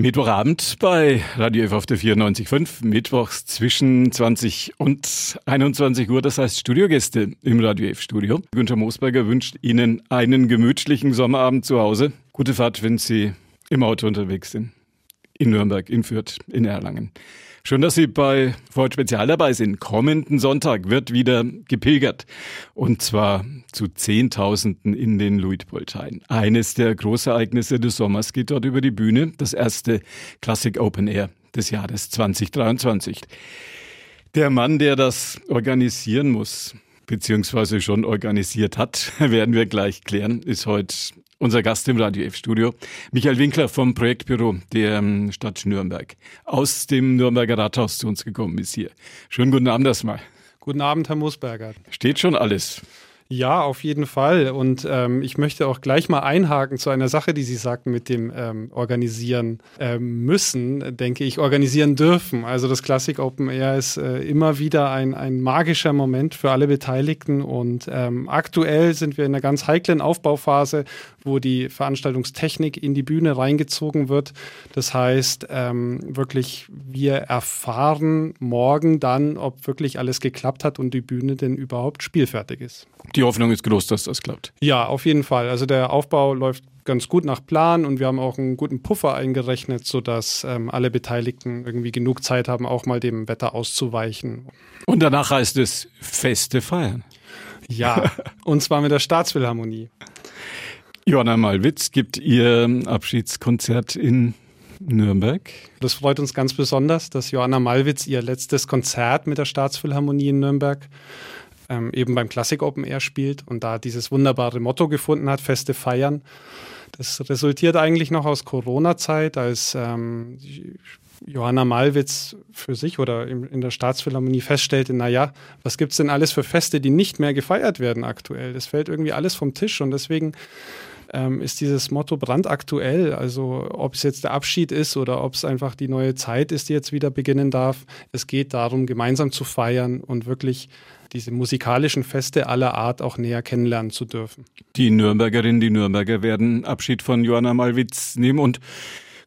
Mittwochabend bei Radio F auf der 94.5, mittwochs zwischen 20 und 21 Uhr, das heißt Studiogäste im Radio F Studio. Günther Moosberger wünscht Ihnen einen gemütlichen Sommerabend zu Hause. Gute Fahrt, wenn Sie im Auto unterwegs sind. In Nürnberg, in Fürth, in Erlangen. Schön, dass Sie bei Ford Spezial dabei sind. Kommenden Sonntag wird wieder gepilgert. Und zwar zu Zehntausenden in den Luitpoldhain. Eines der Großereignisse des Sommers geht dort über die Bühne. Das erste Classic Open Air des Jahres 2023. Der Mann, der das organisieren muss, beziehungsweise schon organisiert hat, werden wir gleich klären, ist heute unser Gast im Radio F-Studio, Michael Winkler vom Projektbüro der ähm, Stadt Nürnberg, aus dem Nürnberger Rathaus zu uns gekommen ist hier. Schönen guten Abend erstmal. Guten Abend, Herr Musberger. Steht schon alles. Ja, auf jeden Fall. Und ähm, ich möchte auch gleich mal einhaken zu einer Sache, die Sie sagten mit dem ähm, Organisieren ähm, müssen, denke ich, organisieren dürfen. Also das Classic Open Air ist äh, immer wieder ein, ein magischer Moment für alle Beteiligten. Und ähm, aktuell sind wir in einer ganz heiklen Aufbauphase, wo die Veranstaltungstechnik in die Bühne reingezogen wird. Das heißt, ähm, wirklich, wir erfahren morgen dann, ob wirklich alles geklappt hat und die Bühne denn überhaupt spielfertig ist. Die Hoffnung ist groß, dass das klappt. Ja, auf jeden Fall. Also der Aufbau läuft ganz gut nach Plan und wir haben auch einen guten Puffer eingerechnet, sodass ähm, alle Beteiligten irgendwie genug Zeit haben, auch mal dem Wetter auszuweichen. Und danach heißt es Feste feiern. Ja, und zwar mit der Staatsphilharmonie. Johanna Malwitz gibt ihr Abschiedskonzert in Nürnberg. Das freut uns ganz besonders, dass Johanna Malwitz ihr letztes Konzert mit der Staatsphilharmonie in Nürnberg ähm, eben beim Classic Open Air spielt und da dieses wunderbare Motto gefunden hat, Feste feiern. Das resultiert eigentlich noch aus Corona-Zeit, als ähm, Johanna Malwitz für sich oder in der Staatsphilharmonie feststellte, naja, was gibt es denn alles für Feste, die nicht mehr gefeiert werden aktuell? Das fällt irgendwie alles vom Tisch und deswegen ähm, ist dieses Motto brandaktuell. Also ob es jetzt der Abschied ist oder ob es einfach die neue Zeit ist, die jetzt wieder beginnen darf. Es geht darum, gemeinsam zu feiern und wirklich diese musikalischen Feste aller Art auch näher kennenlernen zu dürfen. Die Nürnbergerinnen, die Nürnberger werden Abschied von Johanna Malwitz nehmen und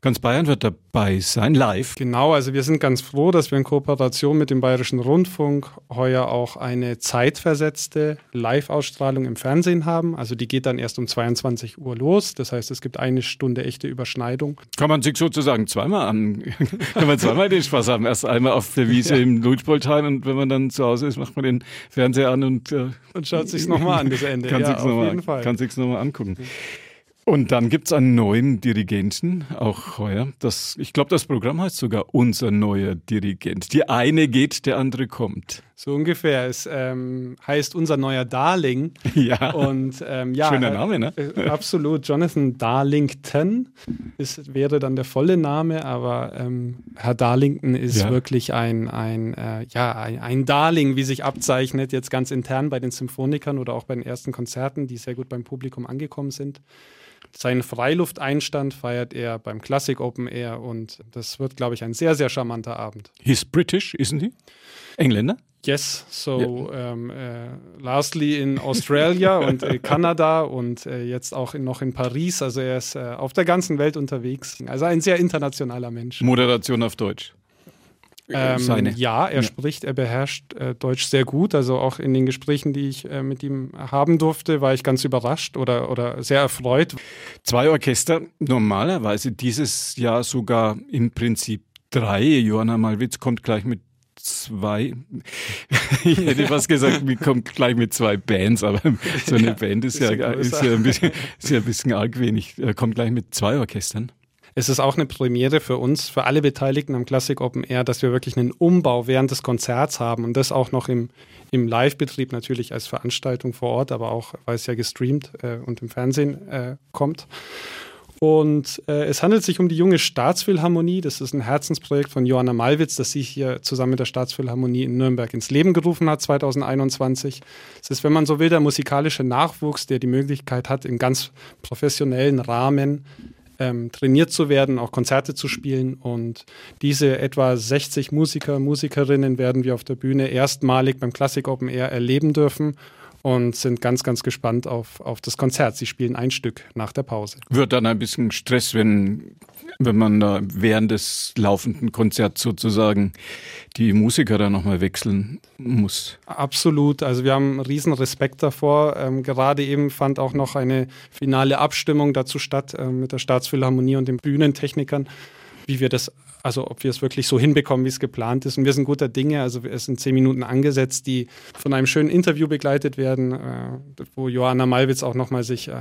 Ganz Bayern wird dabei sein, live. Genau, also wir sind ganz froh, dass wir in Kooperation mit dem Bayerischen Rundfunk heuer auch eine zeitversetzte Live-Ausstrahlung im Fernsehen haben. Also die geht dann erst um 22 Uhr los. Das heißt, es gibt eine Stunde echte Überschneidung. Kann man sich sozusagen zweimal an, kann man zweimal den Spaß haben. Erst einmal auf der Wiese ja. im Luitpoldheim und wenn man dann zu Hause ist, macht man den Fernseher an und, äh, und schaut sich nochmal an, das Ende. Kann ja, sich's Fall. Kann sich's nochmal angucken. Und dann gibt's einen neuen Dirigenten, auch heuer. Das, ich glaube, das Programm heißt sogar Unser neuer Dirigent. Die eine geht, der andere kommt. So ungefähr. Es ähm, heißt Unser neuer Darling. Ja. Und, ähm, ja Schöner Name, ne? Äh, absolut. Jonathan Darlington ist, wäre dann der volle Name, aber ähm, Herr Darlington ist ja. wirklich ein, ein, äh, ja, ein, ein Darling, wie sich abzeichnet, jetzt ganz intern bei den Symphonikern oder auch bei den ersten Konzerten, die sehr gut beim Publikum angekommen sind. Seinen Freilufteinstand feiert er beim Classic Open Air und das wird, glaube ich, ein sehr, sehr charmanter Abend. He's British, isn't he? Engländer? Yes, so yeah. um, uh, lastly in Australia und äh, Kanada und äh, jetzt auch in, noch in Paris. Also er ist äh, auf der ganzen Welt unterwegs. Also ein sehr internationaler Mensch. Moderation auf Deutsch. Ähm, Seine. Ja, er ja. spricht, er beherrscht äh, Deutsch sehr gut. Also auch in den Gesprächen, die ich äh, mit ihm haben durfte, war ich ganz überrascht oder, oder sehr erfreut. Zwei Orchester, normalerweise dieses Jahr sogar im Prinzip drei. Johanna Malwitz kommt gleich mit zwei, ich hätte fast gesagt, kommt gleich mit zwei Bands, aber so eine Band ist ja, ist ja, ein bisschen, ist ja ein bisschen arg wenig. Kommt gleich mit zwei Orchestern. Es ist auch eine Premiere für uns, für alle Beteiligten am Classic Open Air, dass wir wirklich einen Umbau während des Konzerts haben und das auch noch im, im Live-Betrieb natürlich als Veranstaltung vor Ort, aber auch, weil es ja gestreamt äh, und im Fernsehen äh, kommt. Und äh, es handelt sich um die junge Staatsphilharmonie. Das ist ein Herzensprojekt von Johanna Malwitz, das sie hier zusammen mit der Staatsphilharmonie in Nürnberg ins Leben gerufen hat 2021. Es ist, wenn man so will, der musikalische Nachwuchs, der die Möglichkeit hat, im ganz professionellen Rahmen ähm, trainiert zu werden, auch Konzerte zu spielen. Und diese etwa 60 Musiker, Musikerinnen werden wir auf der Bühne erstmalig beim Classic Open Air erleben dürfen. Und sind ganz, ganz gespannt auf, auf das Konzert. Sie spielen ein Stück nach der Pause. Wird dann ein bisschen Stress, wenn, wenn man da während des laufenden Konzerts sozusagen die Musiker da nochmal wechseln muss? Absolut. Also wir haben riesen Respekt davor. Ähm, gerade eben fand auch noch eine finale Abstimmung dazu statt äh, mit der Staatsphilharmonie und den Bühnentechnikern wie wir das also ob wir es wirklich so hinbekommen, wie es geplant ist. Und wir sind guter Dinge. Also es sind zehn Minuten angesetzt, die von einem schönen Interview begleitet werden, äh, wo Johanna Malwitz auch nochmal sich äh,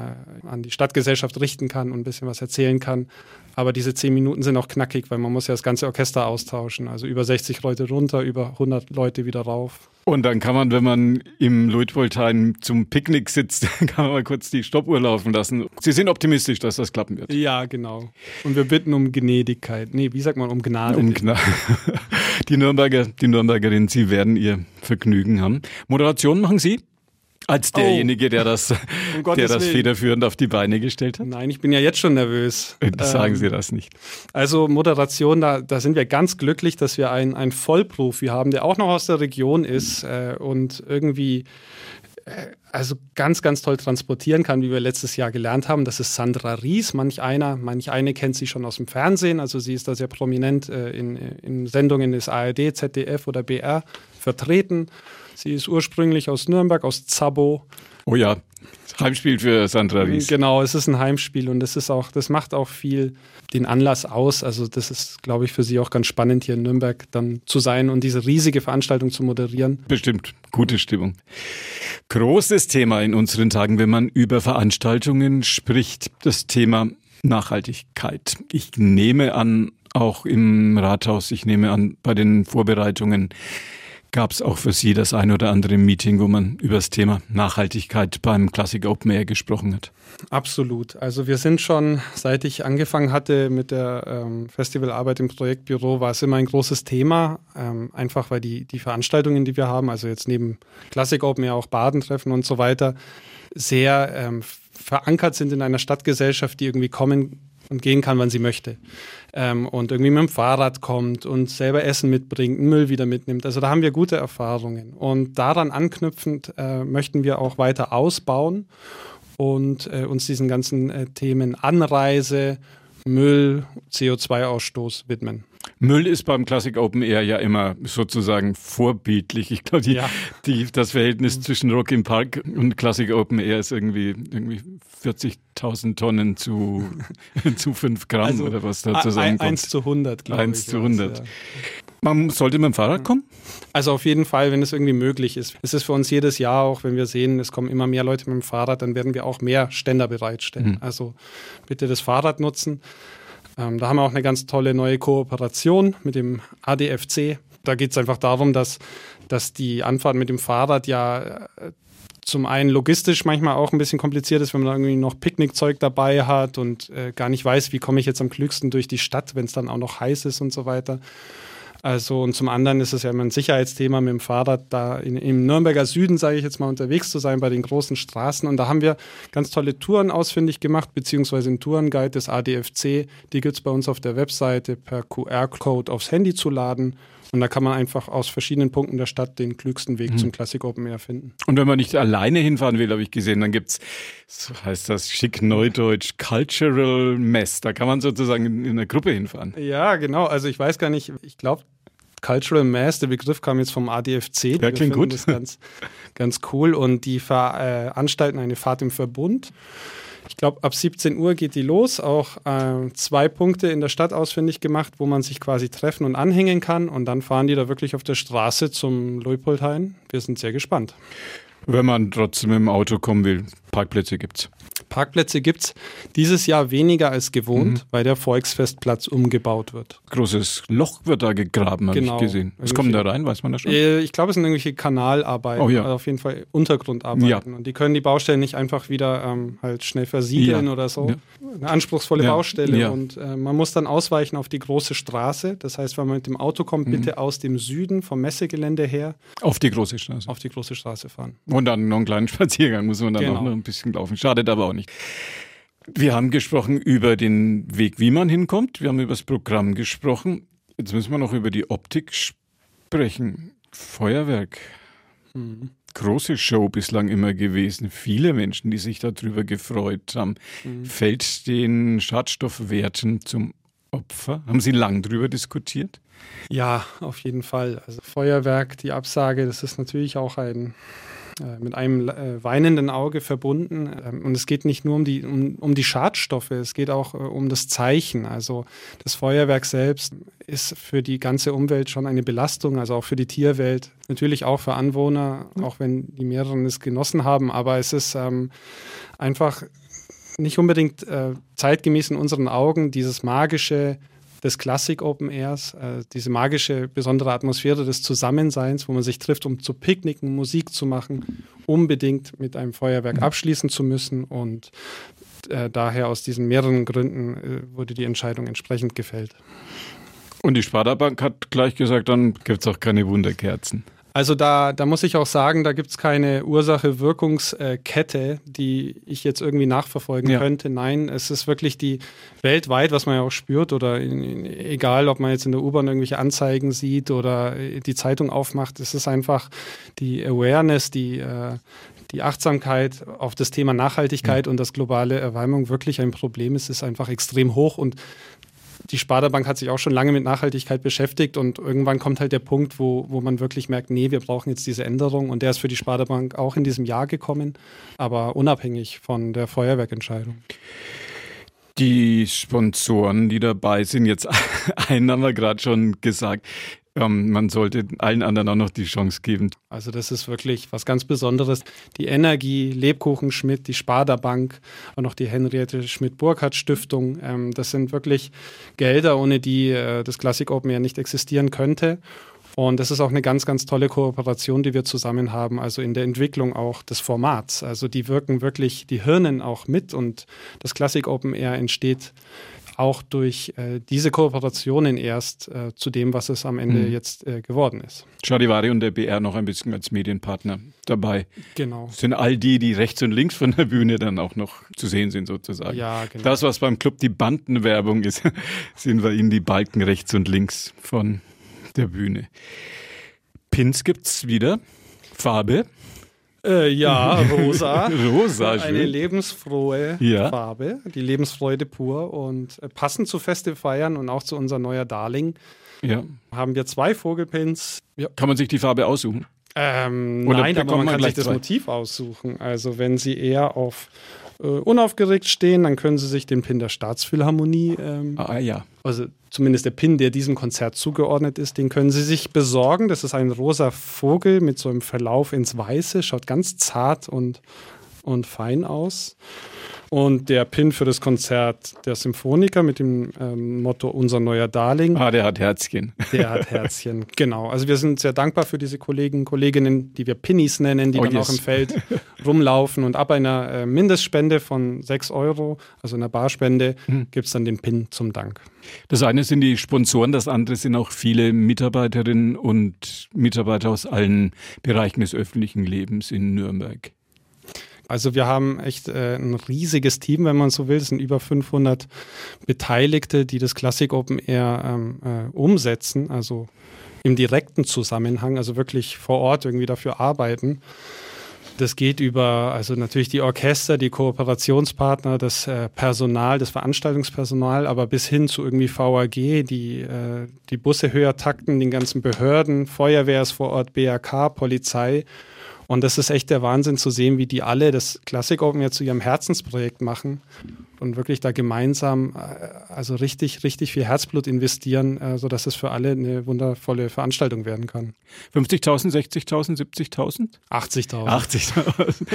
an die Stadtgesellschaft richten kann und ein bisschen was erzählen kann. Aber diese zehn Minuten sind auch knackig, weil man muss ja das ganze Orchester austauschen. Also über 60 Leute runter, über 100 Leute wieder rauf. Und dann kann man, wenn man im Luitpoldheim zum Picknick sitzt, kann man mal kurz die Stoppuhr laufen lassen. Sie sind optimistisch, dass das klappen wird. Ja, genau. Und wir bitten um Gnädigkeit. Nee, wie sagt man, um Gnade. Um Gnade. Die Nürnberger, die Nürnbergerin, Sie werden Ihr Vergnügen haben. Moderation machen Sie? Als oh. derjenige, der das, um der das federführend auf die Beine gestellt hat? Nein, ich bin ja jetzt schon nervös. Sagen ähm, Sie das nicht. Also Moderation, da, da sind wir ganz glücklich, dass wir einen, einen Vollprofi haben, der auch noch aus der Region ist äh, und irgendwie äh, also ganz, ganz toll transportieren kann, wie wir letztes Jahr gelernt haben. Das ist Sandra Ries. Manch einer, manch eine kennt sie schon aus dem Fernsehen. Also sie ist da sehr prominent äh, in, in Sendungen des ARD, ZDF oder BR vertreten. Sie ist ursprünglich aus Nürnberg, aus Zabo. Oh ja, Heimspiel für Sandra Ries. Genau, es ist ein Heimspiel und das ist auch, das macht auch viel den Anlass aus. Also das ist, glaube ich, für Sie auch ganz spannend, hier in Nürnberg dann zu sein und diese riesige Veranstaltung zu moderieren. Bestimmt, gute Stimmung. Großes Thema in unseren Tagen, wenn man über Veranstaltungen spricht, das Thema Nachhaltigkeit. Ich nehme an, auch im Rathaus, ich nehme an, bei den Vorbereitungen gab es auch für Sie das ein oder andere Meeting, wo man über das Thema Nachhaltigkeit beim Classic Open Air gesprochen hat? Absolut. Also wir sind schon, seit ich angefangen hatte mit der ähm, Festivalarbeit im Projektbüro, war es immer ein großes Thema, ähm, einfach weil die, die Veranstaltungen, die wir haben, also jetzt neben Classic Open Air auch Badentreffen und so weiter, sehr ähm, verankert sind in einer Stadtgesellschaft, die irgendwie kommen und gehen kann, wann sie möchte ähm, und irgendwie mit dem Fahrrad kommt und selber Essen mitbringt, Müll wieder mitnimmt. Also da haben wir gute Erfahrungen. Und daran anknüpfend äh, möchten wir auch weiter ausbauen und äh, uns diesen ganzen äh, Themen Anreise, Müll, CO2-Ausstoß widmen. Müll ist beim Classic Open Air ja immer sozusagen vorbildlich. Ich glaube, ja. das Verhältnis mhm. zwischen Rock im Park und Classic Open Air ist irgendwie, irgendwie 40.000 Tonnen zu, zu 5 Gramm also oder was da zusammenkommt. 1 zu 100, glaube ich. 1 zu 100. Ja. Man sollte mit dem Fahrrad kommen? Also auf jeden Fall, wenn es irgendwie möglich ist. Es ist für uns jedes Jahr auch, wenn wir sehen, es kommen immer mehr Leute mit dem Fahrrad, dann werden wir auch mehr Ständer bereitstellen. Mhm. Also bitte das Fahrrad nutzen. Ähm, da haben wir auch eine ganz tolle neue Kooperation mit dem ADFC. Da geht es einfach darum, dass, dass die Anfahrt mit dem Fahrrad ja äh, zum einen logistisch manchmal auch ein bisschen kompliziert ist, wenn man irgendwie noch Picknickzeug dabei hat und äh, gar nicht weiß, wie komme ich jetzt am klügsten durch die Stadt, wenn es dann auch noch heiß ist und so weiter. Also und zum anderen ist es ja immer ein Sicherheitsthema mit dem Fahrrad da in, im Nürnberger Süden, sage ich jetzt mal, unterwegs zu sein bei den großen Straßen. Und da haben wir ganz tolle Touren ausfindig gemacht, beziehungsweise einen Tourenguide des ADFC. Die gibt es bei uns auf der Webseite per QR-Code aufs Handy zu laden. Und da kann man einfach aus verschiedenen Punkten der Stadt den klügsten Weg mhm. zum Classic Open Air finden. Und wenn man nicht alleine hinfahren will, habe ich gesehen, dann gibt es, so heißt das schick neudeutsch, Cultural Mess. Da kann man sozusagen in, in einer Gruppe hinfahren. Ja, genau. Also ich weiß gar nicht, ich glaube, Cultural Mass, der Begriff kam jetzt vom ADFC. Ja, klingt gut. Das ist ganz, ganz cool. Und die veranstalten eine Fahrt im Verbund. Ich glaube, ab 17 Uhr geht die los. Auch äh, zwei Punkte in der Stadt ausfindig gemacht, wo man sich quasi treffen und anhängen kann. Und dann fahren die da wirklich auf der Straße zum Leupoldhain. Wir sind sehr gespannt. Wenn man trotzdem im Auto kommen will, Parkplätze gibt's. Parkplätze gibt es dieses Jahr weniger als gewohnt, mhm. weil der Volksfestplatz umgebaut wird. Großes Loch wird da gegraben, habe genau. ich gesehen. Was kommt da rein, weiß man das schon? Äh, ich glaube, es sind irgendwelche Kanalarbeiten, oh, ja. also auf jeden Fall Untergrundarbeiten. Ja. Und die können die Baustellen nicht einfach wieder ähm, halt schnell versiegeln ja. oder so. Eine anspruchsvolle Baustelle. Und äh, man muss dann ausweichen auf die große Straße. Das heißt, wenn man mit dem Auto kommt, mhm. bitte aus dem Süden vom Messegelände her. Auf die große Straße. Auf die große Straße fahren. Und dann noch einen kleinen Spaziergang muss man dann genau. noch ein bisschen laufen. Schadet aber auch nicht. Wir haben gesprochen über den Weg, wie man hinkommt. Wir haben über das Programm gesprochen. Jetzt müssen wir noch über die Optik sprechen. Feuerwerk. Mhm. große Show bislang immer gewesen. Viele Menschen, die sich darüber gefreut haben. Mhm. Fällt den Schadstoffwerten zum Opfer? Haben Sie lang darüber diskutiert? Ja, auf jeden Fall. Also Feuerwerk, die Absage, das ist natürlich auch ein äh, mit einem äh, weinenden Auge verbunden. Ähm, und es geht nicht nur um die, um, um die Schadstoffe, es geht auch äh, um das Zeichen. Also das Feuerwerk selbst ist für die ganze Umwelt schon eine Belastung, also auch für die Tierwelt, natürlich auch für Anwohner, auch wenn die mehreren es genossen haben. Aber es ist ähm, einfach nicht unbedingt äh, zeitgemäß in unseren Augen dieses magische des Klassik Open Airs, äh, diese magische, besondere Atmosphäre des Zusammenseins, wo man sich trifft, um zu picknicken, Musik zu machen, unbedingt mit einem Feuerwerk abschließen zu müssen. Und äh, daher aus diesen mehreren Gründen äh, wurde die Entscheidung entsprechend gefällt. Und die Sparda Bank hat gleich gesagt, dann gibt es auch keine Wunderkerzen. Also da, da muss ich auch sagen, da gibt es keine Ursache-Wirkungskette, die ich jetzt irgendwie nachverfolgen ja. könnte. Nein, es ist wirklich die weltweit, was man ja auch spürt, oder in, egal, ob man jetzt in der U-Bahn irgendwelche Anzeigen sieht oder die Zeitung aufmacht, es ist einfach die Awareness, die, äh, die Achtsamkeit auf das Thema Nachhaltigkeit mhm. und das globale Erwärmung wirklich ein Problem ist, ist einfach extrem hoch und die Sparda-Bank hat sich auch schon lange mit Nachhaltigkeit beschäftigt und irgendwann kommt halt der Punkt, wo, wo man wirklich merkt, nee, wir brauchen jetzt diese Änderung und der ist für die Sparda-Bank auch in diesem Jahr gekommen, aber unabhängig von der Feuerwerkentscheidung. Die Sponsoren, die dabei sind, jetzt einen haben wir gerade schon gesagt, ähm, man sollte allen anderen auch noch die Chance geben. Also das ist wirklich was ganz Besonderes. Die Energie, Lebkuchen Schmidt, die Sparda Bank und auch die Henriette Schmidt-Burkhardt Stiftung. Ähm, das sind wirklich Gelder, ohne die äh, das Classic Open ja nicht existieren könnte. Und das ist auch eine ganz, ganz tolle Kooperation, die wir zusammen haben, also in der Entwicklung auch des Formats. Also die wirken wirklich, die Hirnen auch mit und das Classic Open Air entsteht auch durch äh, diese Kooperationen erst äh, zu dem, was es am Ende mhm. jetzt äh, geworden ist. Charivari und der BR noch ein bisschen als Medienpartner dabei. Genau. sind all die, die rechts und links von der Bühne dann auch noch zu sehen sind, sozusagen. Ja, genau. Das, was beim Club die Bandenwerbung ist, sind wir Ihnen die Balken rechts und links von der Bühne. Pins gibt's wieder. Farbe. Äh, ja, rosa. rosa, schön. Eine lebensfrohe ja. Farbe, die Lebensfreude pur. Und äh, passend zu Feste feiern und auch zu unser neuer Darling ja. haben wir zwei Vogelpins. Ja. Kann man sich die Farbe aussuchen? Ähm, nein, aber man, man kann sich das zwei? Motiv aussuchen. Also wenn Sie eher auf äh, unaufgeregt stehen, dann können Sie sich den Pin der Staatsphilharmonie, ähm, ah, ja. also zumindest der Pin, der diesem Konzert zugeordnet ist, den können Sie sich besorgen. Das ist ein rosa Vogel mit so einem Verlauf ins Weiße, schaut ganz zart und, und fein aus. Und der Pin für das Konzert der Symphoniker mit dem ähm, Motto Unser neuer Darling. Ah, der hat Herzchen. Der hat Herzchen, genau. Also wir sind sehr dankbar für diese Kollegen, Kolleginnen, die wir Pinnies nennen, die oh, dann yes. auch im Feld rumlaufen. Und ab einer äh, Mindestspende von 6 Euro, also einer Barspende, mhm. gibt es dann den Pin zum Dank. Das eine sind die Sponsoren, das andere sind auch viele Mitarbeiterinnen und Mitarbeiter aus allen Bereichen des öffentlichen Lebens in Nürnberg. Also wir haben echt äh, ein riesiges Team, wenn man so will. Es sind über 500 Beteiligte, die das Classic Open Air ähm, äh, umsetzen, also im direkten Zusammenhang, also wirklich vor Ort irgendwie dafür arbeiten. Das geht über, also natürlich die Orchester, die Kooperationspartner, das äh, Personal, das Veranstaltungspersonal, aber bis hin zu irgendwie VAG, die, äh, die Busse höher takten, den ganzen Behörden, Feuerwehr ist vor Ort, BRK, Polizei und das ist echt der Wahnsinn zu sehen, wie die alle das Classic Open ja zu ihrem Herzensprojekt machen und wirklich da gemeinsam äh, also richtig, richtig viel Herzblut investieren, äh, sodass es für alle eine wundervolle Veranstaltung werden kann. 50.000, 60.000, 70.000? 80.000. 80.000.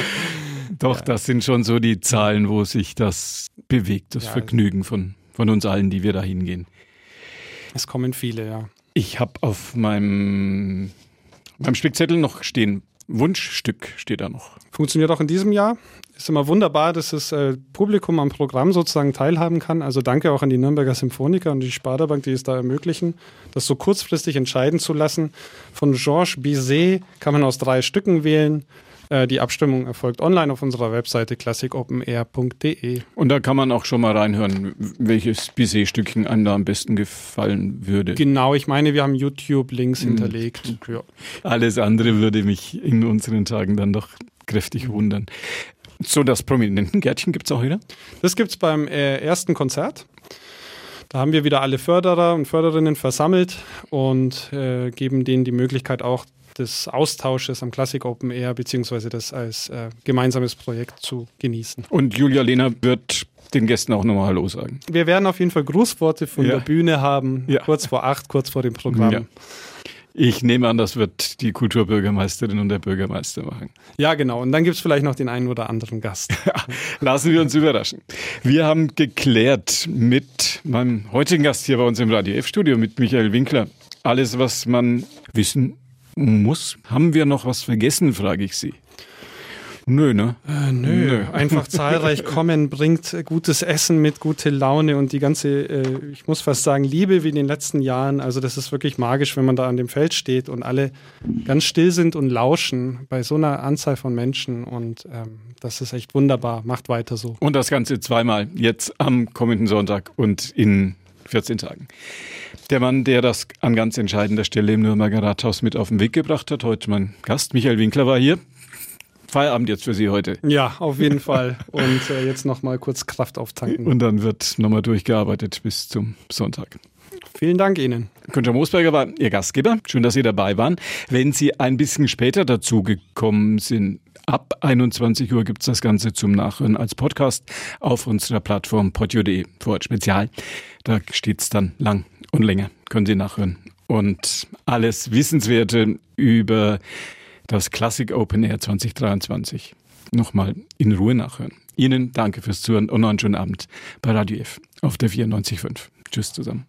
Doch, ja. das sind schon so die Zahlen, wo sich das bewegt, das ja, Vergnügen von, von uns allen, die wir da hingehen. Es kommen viele, ja. Ich habe auf meinem, meinem Spickzettel noch stehen Wunschstück steht da noch. Funktioniert auch in diesem Jahr. Ist immer wunderbar, dass das äh, Publikum am Programm sozusagen teilhaben kann. Also danke auch an die Nürnberger Symphoniker und die Sparda-Bank, die es da ermöglichen, das so kurzfristig entscheiden zu lassen. Von Georges Bizet kann man aus drei Stücken wählen. Äh, die Abstimmung erfolgt online auf unserer Webseite classicopenair.de. Und da kann man auch schon mal reinhören, welches Bizet-Stückchen einem da am besten gefallen würde. Genau, ich meine, wir haben YouTube-Links mhm. hinterlegt. Ja. Alles andere würde mich in unseren Tagen dann doch kräftig wundern. So, das Prominentengärtchen gibt es auch wieder? Das gibt es beim äh, ersten Konzert. Da haben wir wieder alle Förderer und Förderinnen versammelt und äh, geben denen die Möglichkeit auch des Austausches am Classic Open Air beziehungsweise das als äh, gemeinsames Projekt zu genießen. Und Julia Lehner wird den Gästen auch nochmal Hallo sagen. Wir werden auf jeden Fall Grußworte von ja. der Bühne haben, ja. kurz vor acht, kurz vor dem Programm. Ja. Ich nehme an, das wird die Kulturbürgermeisterin und der Bürgermeister machen. Ja, genau. Und dann gibt es vielleicht noch den einen oder anderen Gast. lassen wir uns überraschen. Wir haben geklärt mit meinem heutigen Gast hier bei uns im Radio F-Studio, mit Michael Winkler, alles, was man wissen muss. Haben wir noch was vergessen, frage ich Sie. Nö, ne? Äh, nö. nö. Einfach zahlreich kommen, bringt gutes Essen mit, gute Laune und die ganze, äh, ich muss fast sagen, Liebe wie in den letzten Jahren. Also das ist wirklich magisch, wenn man da an dem Feld steht und alle ganz still sind und lauschen bei so einer Anzahl von Menschen. Und ähm, das ist echt wunderbar. Macht weiter so. Und das Ganze zweimal, jetzt am kommenden Sonntag und in 14 Tagen. Der Mann, der das an ganz entscheidender Stelle im Nürnberger Rathaus mit auf den Weg gebracht hat, heute mein Gast, Michael Winkler, war hier. Feierabend jetzt für Sie heute. Ja, auf jeden Fall. Und äh, jetzt nochmal kurz Kraft auftanken. Und dann wird nochmal durchgearbeitet bis zum Sonntag. Vielen Dank Ihnen. Günther Moosberger war Ihr Gastgeber. Schön, dass Sie dabei waren. Wenn Sie ein bisschen später dazugekommen sind, ab 21 Uhr gibt es das Ganze zum Nachhören als Podcast auf unserer Plattform podio.de vor Spezial. Da steht es dann lang und länger. Können Sie nachhören. Und alles Wissenswerte über das Classic Open Air 2023 nochmal in Ruhe nachhören. Ihnen danke fürs Zuhören und noch einen schönen Abend bei Radio F auf der 94.5. Tschüss zusammen.